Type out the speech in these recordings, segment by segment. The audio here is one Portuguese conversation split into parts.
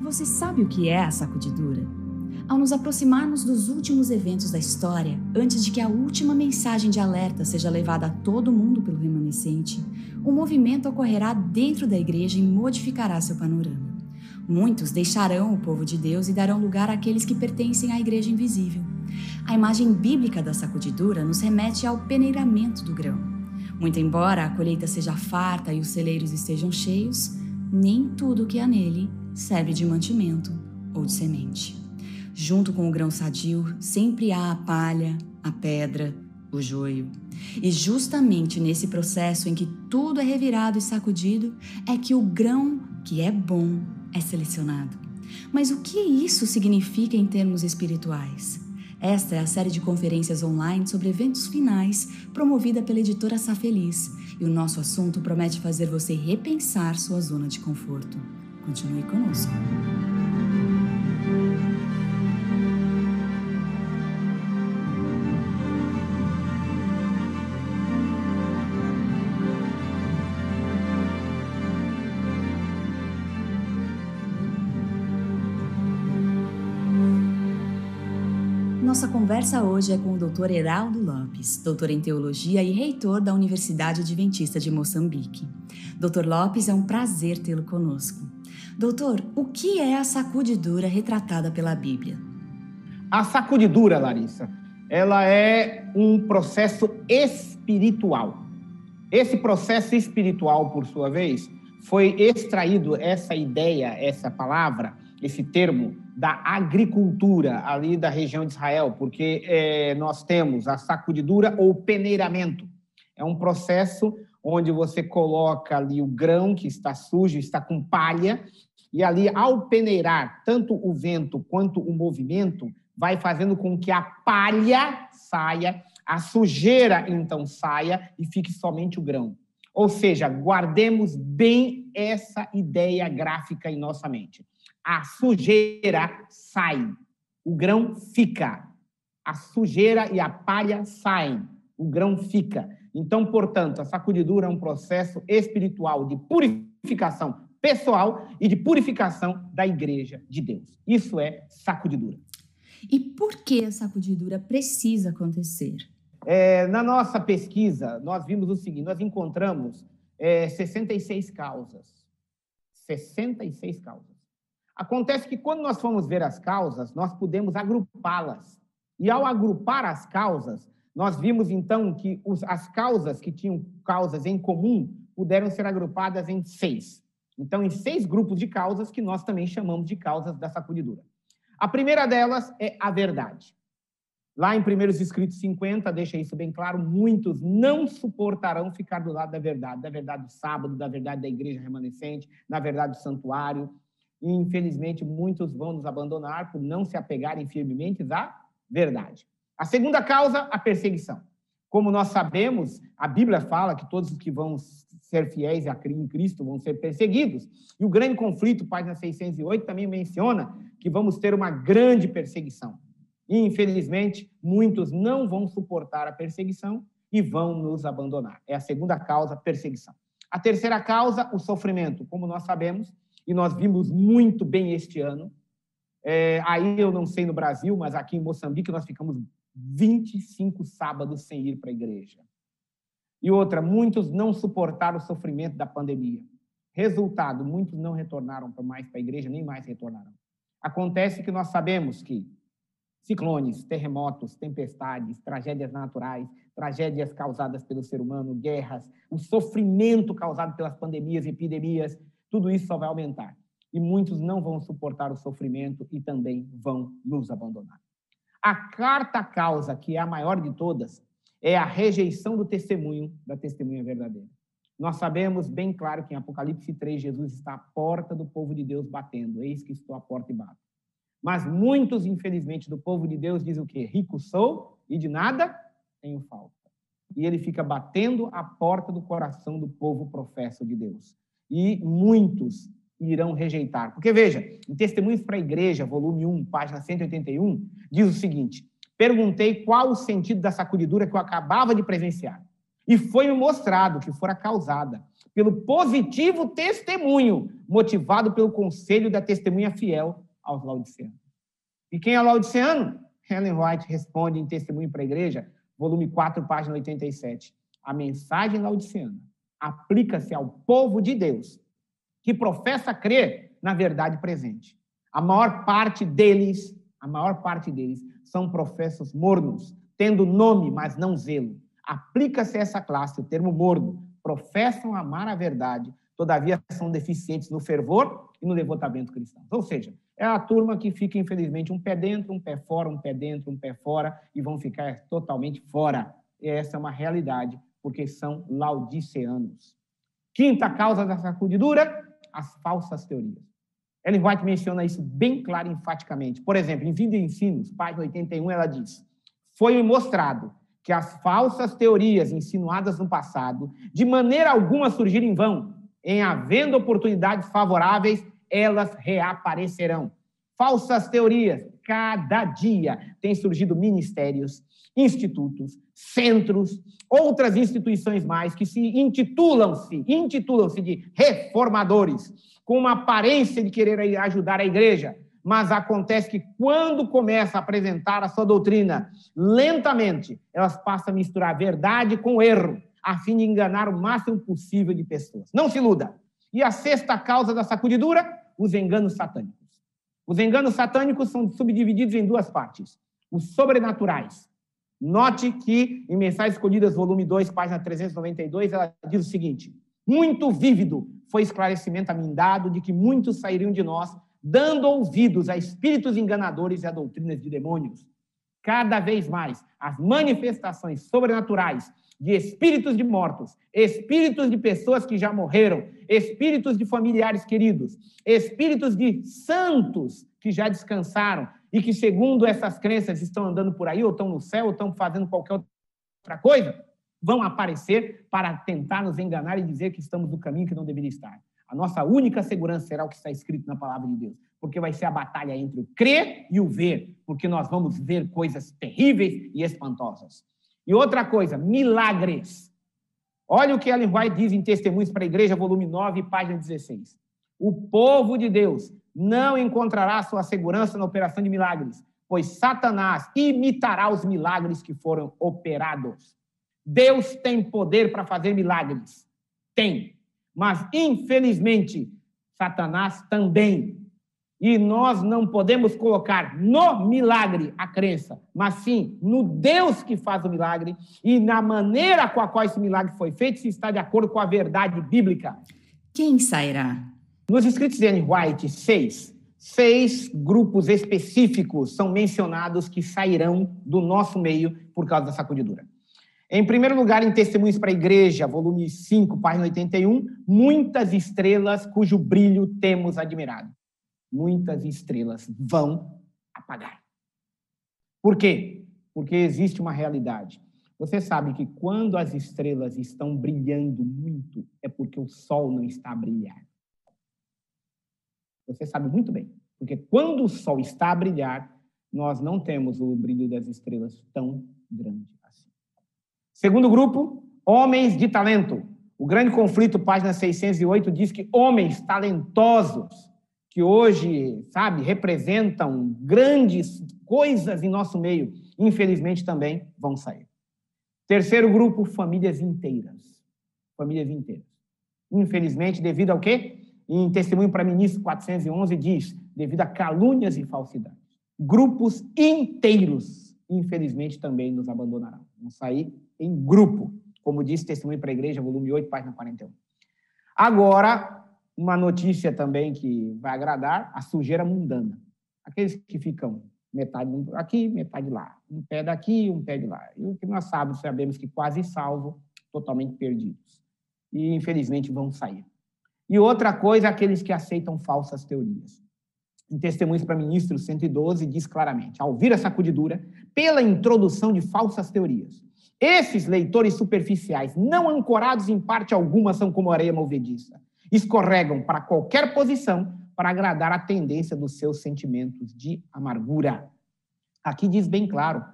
Você sabe o que é a sacudidura? Ao nos aproximarmos dos últimos eventos da história, antes de que a última mensagem de alerta seja levada a todo mundo pelo remanescente, o movimento ocorrerá dentro da igreja e modificará seu panorama. Muitos deixarão o povo de Deus e darão lugar àqueles que pertencem à igreja invisível. A imagem bíblica da sacudidura nos remete ao peneiramento do grão. Muito embora a colheita seja farta e os celeiros estejam cheios, nem tudo que há nele serve de mantimento ou de semente. Junto com o grão sadio, sempre há a palha, a pedra, o joio. E justamente nesse processo em que tudo é revirado e sacudido, é que o grão que é bom é selecionado. Mas o que isso significa em termos espirituais? Esta é a série de conferências online sobre eventos finais promovida pela editora Safeliz, e o nosso assunto promete fazer você repensar sua zona de conforto. Continue conosco. Nossa conversa hoje é com o Dr. Heraldo Lopes, doutor em teologia e reitor da Universidade Adventista de Moçambique. Dr. Lopes, é um prazer tê-lo conosco. Doutor, o que é a sacudidura retratada pela Bíblia? A sacudidura, Larissa, ela é um processo espiritual. Esse processo espiritual, por sua vez, foi extraído essa ideia, essa palavra, esse termo da agricultura ali da região de Israel, porque é, nós temos a sacudidura ou peneiramento. É um processo onde você coloca ali o grão que está sujo, está com palha, e ali, ao peneirar, tanto o vento quanto o movimento, vai fazendo com que a palha saia, a sujeira então saia e fique somente o grão. Ou seja, guardemos bem essa ideia gráfica em nossa mente a sujeira sai, o grão fica. A sujeira e a palha saem, o grão fica. Então, portanto, a sacudidura é um processo espiritual de purificação pessoal e de purificação da igreja de Deus. Isso é sacudidura. E por que a sacudidura precisa acontecer? É, na nossa pesquisa, nós vimos o seguinte: nós encontramos é, 66 causas. 66 causas. Acontece que quando nós fomos ver as causas, nós pudemos agrupá-las. E ao agrupar as causas, nós vimos então que os, as causas que tinham causas em comum puderam ser agrupadas em seis. Então, em seis grupos de causas que nós também chamamos de causas da sacudidura. A primeira delas é a verdade. Lá em Primeiros Escritos 50, deixa isso bem claro, muitos não suportarão ficar do lado da verdade, da verdade do sábado, da verdade da igreja remanescente, da verdade do santuário, e infelizmente muitos vão nos abandonar por não se apegarem firmemente à verdade. A segunda causa, a perseguição. Como nós sabemos, a Bíblia fala que todos os que vão ser fiéis em Cristo vão ser perseguidos. E o grande conflito, página 608, também menciona que vamos ter uma grande perseguição. E, infelizmente, muitos não vão suportar a perseguição e vão nos abandonar. É a segunda causa, perseguição. A terceira causa, o sofrimento. Como nós sabemos, e nós vimos muito bem este ano. É, aí eu não sei no Brasil, mas aqui em Moçambique nós ficamos 25 sábados sem ir para a igreja. E outra, muitos não suportaram o sofrimento da pandemia. Resultado, muitos não retornaram mais para a igreja, nem mais retornarão. Acontece que nós sabemos que ciclones, terremotos, tempestades, tragédias naturais, tragédias causadas pelo ser humano, guerras, o sofrimento causado pelas pandemias epidemias, tudo isso só vai aumentar. E muitos não vão suportar o sofrimento e também vão nos abandonar. A quarta causa, que é a maior de todas, é a rejeição do testemunho, da testemunha verdadeira. Nós sabemos bem claro que em Apocalipse 3, Jesus está à porta do povo de Deus batendo. Eis que estou à porta e bato. Mas muitos, infelizmente, do povo de Deus dizem o quê? Rico sou e de nada tenho falta. E ele fica batendo a porta do coração do povo professo de Deus e muitos irão rejeitar. Porque veja, em Testemunhos para a Igreja, volume 1, página 181, diz o seguinte: Perguntei qual o sentido da sacudidura que eu acabava de presenciar. E foi-me mostrado que fora causada pelo positivo testemunho, motivado pelo conselho da testemunha fiel aos laodiceanos. E quem é laodiceano? Helen White responde em Testemunho para a Igreja, volume 4, página 87. A mensagem laodiceana aplica-se ao povo de Deus que professa crer na verdade presente. A maior parte deles, a maior parte deles são professos mornos, tendo nome, mas não zelo. Aplica-se a essa classe o termo morno. Professam amar a verdade, todavia são deficientes no fervor e no devotamento cristão. Ou seja, é a turma que fica, infelizmente, um pé dentro, um pé fora, um pé dentro, um pé fora, e vão ficar totalmente fora. E essa é uma realidade, porque são laudiceanos. Quinta causa da sacudidura, as falsas teorias. Ellen White menciona isso bem claro e enfaticamente. Por exemplo, em Vida e Ensinos, página 81, ela diz: Foi mostrado que as falsas teorias insinuadas no passado, de maneira alguma surgiram em vão, em havendo oportunidades favoráveis, elas reaparecerão. Falsas teorias, cada dia têm surgido ministérios, institutos, centros, outras instituições mais que se intitulam-se, intitulam-se de reformadores, com uma aparência de querer ajudar a igreja, mas acontece que quando começa a apresentar a sua doutrina, lentamente, elas passam a misturar verdade com erro, a fim de enganar o máximo possível de pessoas. Não se iluda. E a sexta causa da sacudidura, os enganos satânicos. Os enganos satânicos são subdivididos em duas partes: os sobrenaturais, Note que em Mensagens Escolhidas, volume 2, página 392, ela diz o seguinte: Muito vívido foi esclarecimento a mim dado de que muitos sairiam de nós, dando ouvidos a espíritos enganadores e a doutrinas de demônios. Cada vez mais, as manifestações sobrenaturais de espíritos de mortos, espíritos de pessoas que já morreram, espíritos de familiares queridos, espíritos de santos que já descansaram, e que, segundo essas crenças, estão andando por aí, ou estão no céu, ou estão fazendo qualquer outra coisa, vão aparecer para tentar nos enganar e dizer que estamos no caminho que não deveria estar. A nossa única segurança será o que está escrito na palavra de Deus, porque vai ser a batalha entre o crer e o ver, porque nós vamos ver coisas terríveis e espantosas. E outra coisa, milagres. Olha o que Ellen White diz em Testemunhos para a Igreja, volume 9, página 16. O povo de Deus não encontrará sua segurança na operação de milagres, pois Satanás imitará os milagres que foram operados. Deus tem poder para fazer milagres. Tem. Mas, infelizmente, Satanás também. E nós não podemos colocar no milagre a crença, mas sim no Deus que faz o milagre e na maneira com a qual esse milagre foi feito, se está de acordo com a verdade bíblica. Quem sairá? Nos escritos de Anne White, seis, seis grupos específicos são mencionados que sairão do nosso meio por causa da sacudidura. Em primeiro lugar, em Testemunhos para a Igreja, volume 5, página 81, muitas estrelas cujo brilho temos admirado. Muitas estrelas vão apagar. Por quê? Porque existe uma realidade. Você sabe que quando as estrelas estão brilhando muito, é porque o sol não está a brilhar. Você sabe muito bem. Porque quando o sol está a brilhar, nós não temos o brilho das estrelas tão grande assim. Segundo grupo, homens de talento. O grande conflito, página 608, diz que homens talentosos, que hoje, sabe, representam grandes coisas em nosso meio, infelizmente também vão sair. Terceiro grupo, famílias inteiras. Famílias inteiras. Infelizmente, devido ao quê? em Testemunho para Ministro 411, diz: devido a calúnias e falsidades. Grupos inteiros, infelizmente, também nos abandonarão. Vão sair em grupo, como diz Testemunho para a Igreja, volume 8, página 41. Agora, uma notícia também que vai agradar: a sujeira mundana. Aqueles que ficam metade aqui, metade lá. Um pé daqui, um pé de lá. E o que nós sabemos, sabemos que quase salvo, totalmente perdidos. E, infelizmente, vão sair. E outra coisa, aqueles que aceitam falsas teorias. Em Testemunhos para Ministros 112, diz claramente: ao ouvir a sacudidura, pela introdução de falsas teorias, esses leitores superficiais, não ancorados em parte alguma, são como areia movediça, escorregam para qualquer posição para agradar a tendência dos seus sentimentos de amargura. Aqui diz bem claro: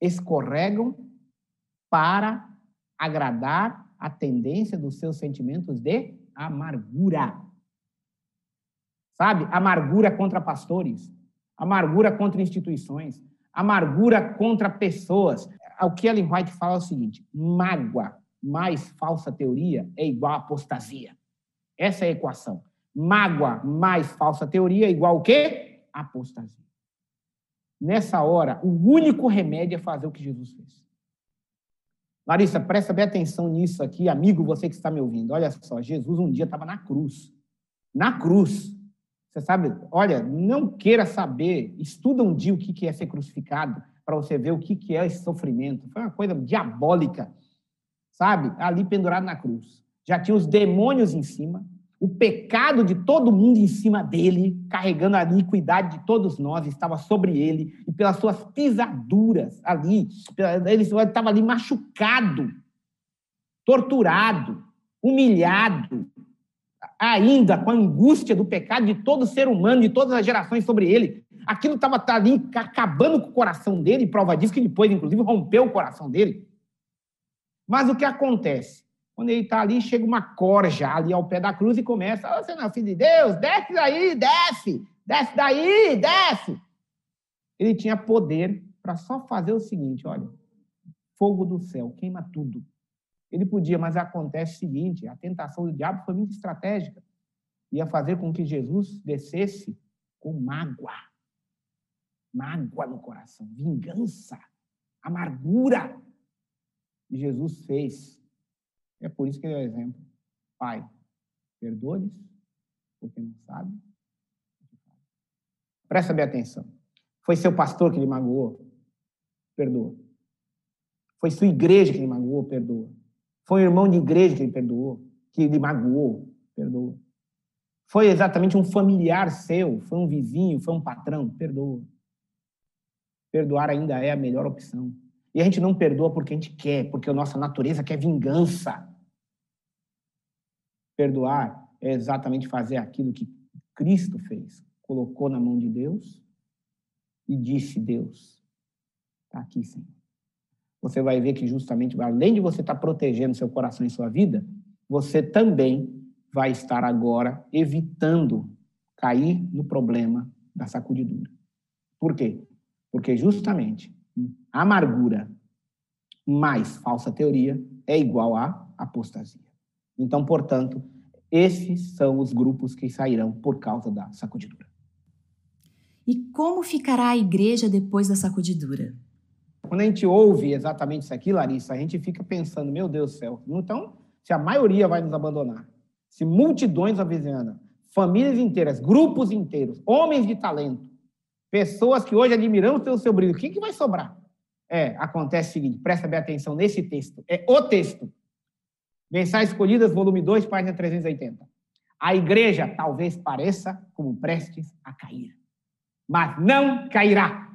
escorregam para agradar a tendência dos seus sentimentos de amargura. Sabe? Amargura contra pastores, amargura contra instituições, amargura contra pessoas. O que Ellen White fala é o seguinte: mágoa mais falsa teoria é igual a apostasia. Essa é a equação. Mágoa mais falsa teoria igual o quê? Apostasia. Nessa hora, o único remédio é fazer o que Jesus fez. Larissa, presta bem atenção nisso aqui, amigo, você que está me ouvindo. Olha só, Jesus um dia estava na cruz. Na cruz. Você sabe, olha, não queira saber, estuda um dia o que é ser crucificado, para você ver o que é esse sofrimento. Foi uma coisa diabólica, sabe? Ali pendurado na cruz. Já tinha os demônios em cima, o pecado de todo mundo em cima dele, carregando a iniquidade de todos nós, estava sobre ele, e pelas suas pisaduras ali, ele estava ali machucado, torturado, humilhado, ainda com a angústia do pecado de todo ser humano, de todas as gerações sobre ele. Aquilo estava ali acabando com o coração dele, prova disso que depois, inclusive, rompeu o coração dele. Mas o que acontece? Quando ele está ali, chega uma corja ali ao pé da cruz e começa: oh, Você não é filho de Deus? Desce daí, desce! Desce daí, desce! Ele tinha poder para só fazer o seguinte: olha, fogo do céu, queima tudo. Ele podia, mas acontece o seguinte: a tentação do diabo foi muito estratégica. Ia fazer com que Jesus descesse com mágoa. Mágoa no coração, vingança, amargura. E Jesus fez. É por isso que ele é o exemplo. Pai, perdoe-lhes, porque não sabe. Presta bem atenção. Foi seu pastor que lhe magoou? Perdoa. Foi sua igreja que lhe magoou? Perdoa. Foi um irmão de igreja que ele perdoou, que ele magoou, perdoa. Foi exatamente um familiar seu, foi um vizinho, foi um patrão, perdoa. Perdoar ainda é a melhor opção. E a gente não perdoa porque a gente quer, porque a nossa natureza quer vingança. Perdoar é exatamente fazer aquilo que Cristo fez. Colocou na mão de Deus e disse: Deus, está aqui, Senhor você vai ver que justamente, além de você estar protegendo seu coração e sua vida, você também vai estar agora evitando cair no problema da sacudidura. Por quê? Porque justamente amargura mais falsa teoria é igual a apostasia. Então, portanto, esses são os grupos que sairão por causa da sacudidura. E como ficará a igreja depois da sacudidura? Quando a gente ouve exatamente isso aqui, Larissa, a gente fica pensando, meu Deus do céu, então, se a maioria vai nos abandonar, se multidões avizinham, famílias inteiras, grupos inteiros, homens de talento, pessoas que hoje admiramos pelo seu brilho, o que, que vai sobrar? É, acontece o seguinte, presta bem atenção nesse texto, é o texto. Mensagens Escolhidas, volume 2, página 380. A igreja talvez pareça como prestes a cair, mas não cairá.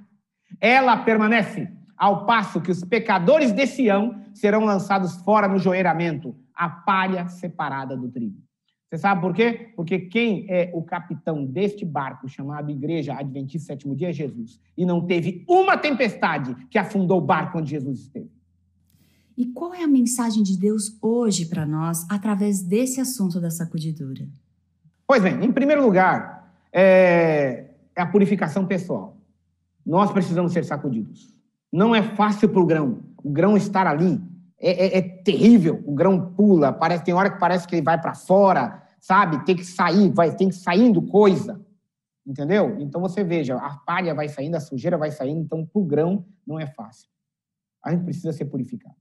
Ela permanece ao passo que os pecadores de Sião serão lançados fora no joeiramento, a palha separada do trigo. Você sabe por quê? Porque quem é o capitão deste barco chamado Igreja Adventista Sétimo Dia é Jesus. E não teve uma tempestade que afundou o barco onde Jesus esteve. E qual é a mensagem de Deus hoje para nós através desse assunto da sacudidura? Pois bem, em primeiro lugar, é, é a purificação pessoal. Nós precisamos ser sacudidos. Não é fácil para o grão. O grão estar ali é, é, é, terrível. O grão pula, parece tem hora que parece que ele vai para fora, sabe? Tem que sair, vai, tem que saindo coisa, entendeu? Então você veja, a palha vai saindo, a sujeira vai saindo. Então para o grão não é fácil. A gente precisa ser purificado.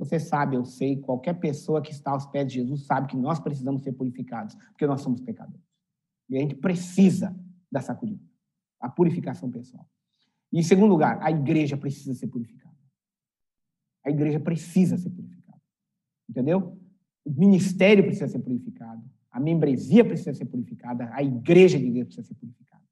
Você sabe, eu sei, qualquer pessoa que está aos pés de Jesus sabe que nós precisamos ser purificados, porque nós somos pecadores. E a gente precisa da sacudida, a purificação pessoal. E, em segundo lugar, a igreja precisa ser purificada. A igreja precisa ser purificada. Entendeu? O ministério precisa ser purificado. A membresia precisa ser purificada. A igreja de Deus precisa ser purificada.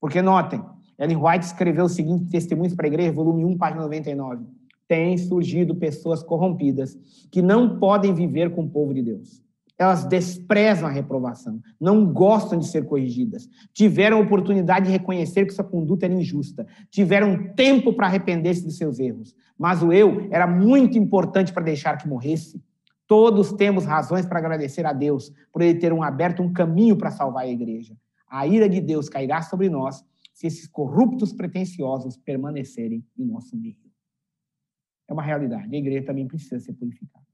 Porque, notem, Ellen White escreveu o seguinte Testemunhos para a Igreja, volume 1, página 99. Tem surgido pessoas corrompidas que não podem viver com o povo de Deus. Elas desprezam a reprovação, não gostam de ser corrigidas, tiveram oportunidade de reconhecer que sua conduta era injusta, tiveram tempo para arrepender-se dos seus erros, mas o eu era muito importante para deixar que morresse. Todos temos razões para agradecer a Deus por ele ter um aberto um caminho para salvar a igreja. A ira de Deus cairá sobre nós se esses corruptos pretensiosos permanecerem em nosso meio. É uma realidade. A igreja também precisa ser purificada.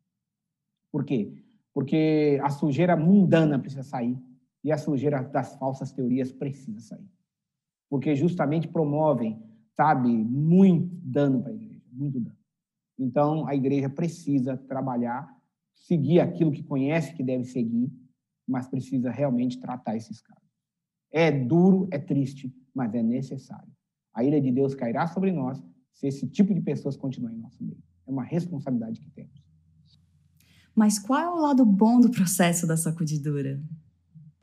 Por quê? Porque a sujeira mundana precisa sair e a sujeira das falsas teorias precisa sair. Porque justamente promovem, sabe, muito dano para a igreja, muito dano. Então, a igreja precisa trabalhar, seguir aquilo que conhece que deve seguir, mas precisa realmente tratar esses casos. É duro, é triste, mas é necessário. A ira de Deus cairá sobre nós se esse tipo de pessoas continuar em nosso meio. É uma responsabilidade que temos. Mas qual é o lado bom do processo da sacudidura?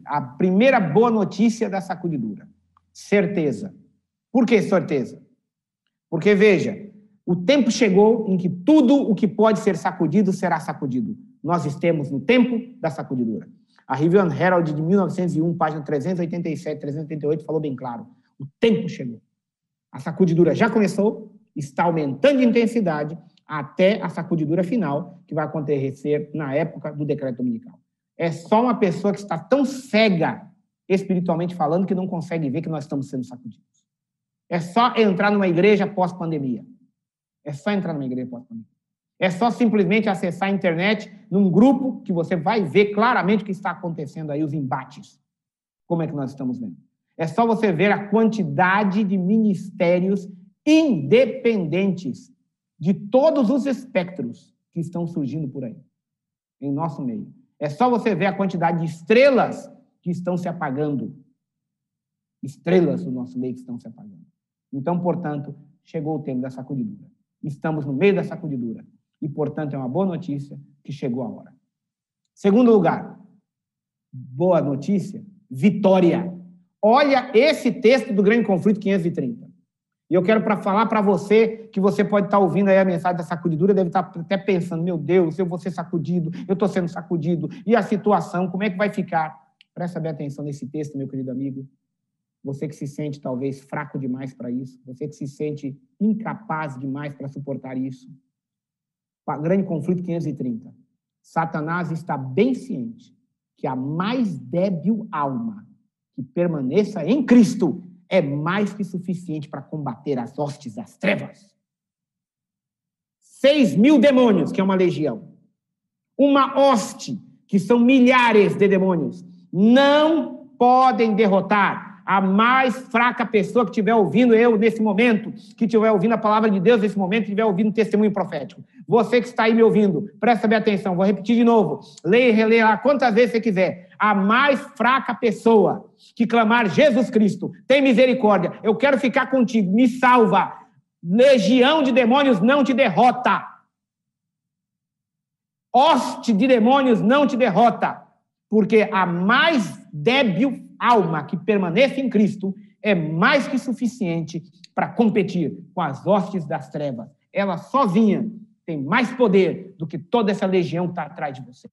A primeira boa notícia da sacudidura: certeza. Por que certeza? Porque, veja, o tempo chegou em que tudo o que pode ser sacudido será sacudido. Nós estamos no tempo da sacudidura. A Review and Herald de 1901, página 387, 388, falou bem claro. O tempo chegou. A sacudidura já começou, está aumentando de intensidade até a sacudidura final, que vai acontecer na época do decreto dominical. É só uma pessoa que está tão cega, espiritualmente falando, que não consegue ver que nós estamos sendo sacudidos. É só entrar numa igreja pós-pandemia. É só entrar numa igreja pós-pandemia. É só simplesmente acessar a internet num grupo que você vai ver claramente o que está acontecendo aí, os embates. Como é que nós estamos vendo? É só você ver a quantidade de ministérios independentes de todos os espectros que estão surgindo por aí, em nosso meio. É só você ver a quantidade de estrelas que estão se apagando. Estrelas do nosso meio que estão se apagando. Então, portanto, chegou o tempo da sacudidura. Estamos no meio da sacudidura. E, portanto, é uma boa notícia que chegou a hora. Segundo lugar, boa notícia, vitória. Olha esse texto do grande conflito 530. E eu quero para falar para você que você pode estar tá ouvindo aí a mensagem da sacudidura, deve estar tá até pensando, meu Deus, eu vou ser sacudido, eu estou sendo sacudido, e a situação, como é que vai ficar? Presta bem atenção nesse texto, meu querido amigo. Você que se sente talvez fraco demais para isso, você que se sente incapaz demais para suportar isso. Grande conflito 530. Satanás está bem ciente que a mais débil alma que permaneça em Cristo é mais que suficiente para combater as hostes das trevas. Seis mil demônios, que é uma legião. Uma hoste, que são milhares de demônios, não podem derrotar a mais fraca pessoa que estiver ouvindo eu nesse momento, que estiver ouvindo a palavra de Deus nesse momento, que estiver ouvindo um testemunho profético. Você que está aí me ouvindo, presta bem atenção, vou repetir de novo. Leia e releia lá quantas vezes você quiser. A mais fraca pessoa que clamar Jesus Cristo, tem misericórdia, eu quero ficar contigo, me salva. Legião de demônios não te derrota. Hoste de demônios não te derrota, porque a mais débil alma que permaneça em Cristo é mais que suficiente para competir com as hostes das trevas. Ela sozinha tem mais poder do que toda essa legião que está atrás de você.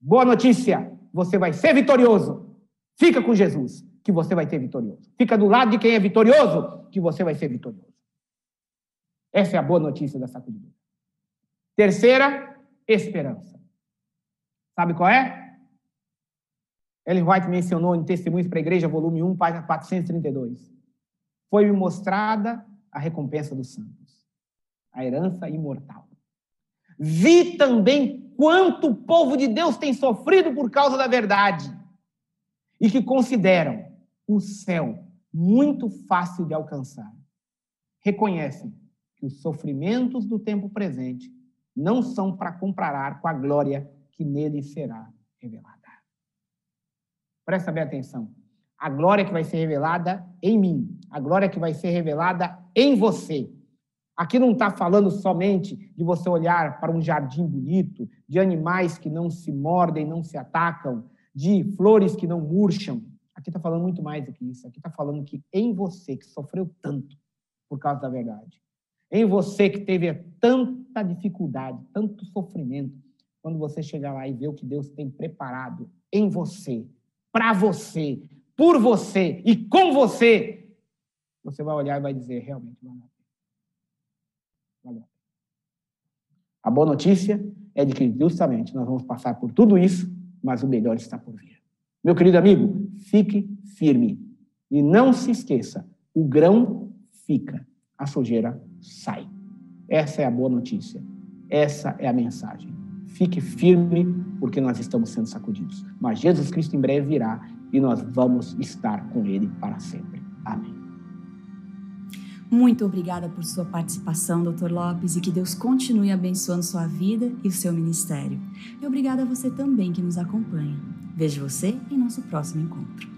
Boa notícia, você vai ser vitorioso. Fica com Jesus, que você vai ter vitorioso. Fica do lado de quem é vitorioso, que você vai ser vitorioso. Essa é a boa notícia da sacudidura. Terceira, esperança. Sabe qual é? Ellen White mencionou em Testemunhos para a Igreja, volume 1, página 432. Foi-me mostrada a recompensa dos santos, a herança imortal. Vi também quanto o povo de Deus tem sofrido por causa da verdade e que consideram o céu muito fácil de alcançar. Reconhecem que os sofrimentos do tempo presente não são para comparar com a glória que nele será revelada. Presta bem atenção. A glória que vai ser revelada em mim, a glória que vai ser revelada em você. Aqui não está falando somente de você olhar para um jardim bonito, de animais que não se mordem, não se atacam, de flores que não murcham. Aqui está falando muito mais do que isso. Aqui está falando que em você, que sofreu tanto por causa da verdade, em você que teve tanta dificuldade, tanto sofrimento, quando você chegar lá e ver o que Deus tem preparado em você, para você, por você e com você, você vai olhar e vai dizer, realmente, valeu a boa notícia é de que justamente nós vamos passar por tudo isso, mas o melhor está por vir. Meu querido amigo, fique firme e não se esqueça: o grão fica, a sujeira sai. Essa é a boa notícia. Essa é a mensagem. Fique firme, porque nós estamos sendo sacudidos. Mas Jesus Cristo em breve virá e nós vamos estar com Ele para sempre. Amém. Muito obrigada por sua participação, Dr. Lopes, e que Deus continue abençoando sua vida e o seu ministério. E obrigada a você também que nos acompanha. Vejo você em nosso próximo encontro.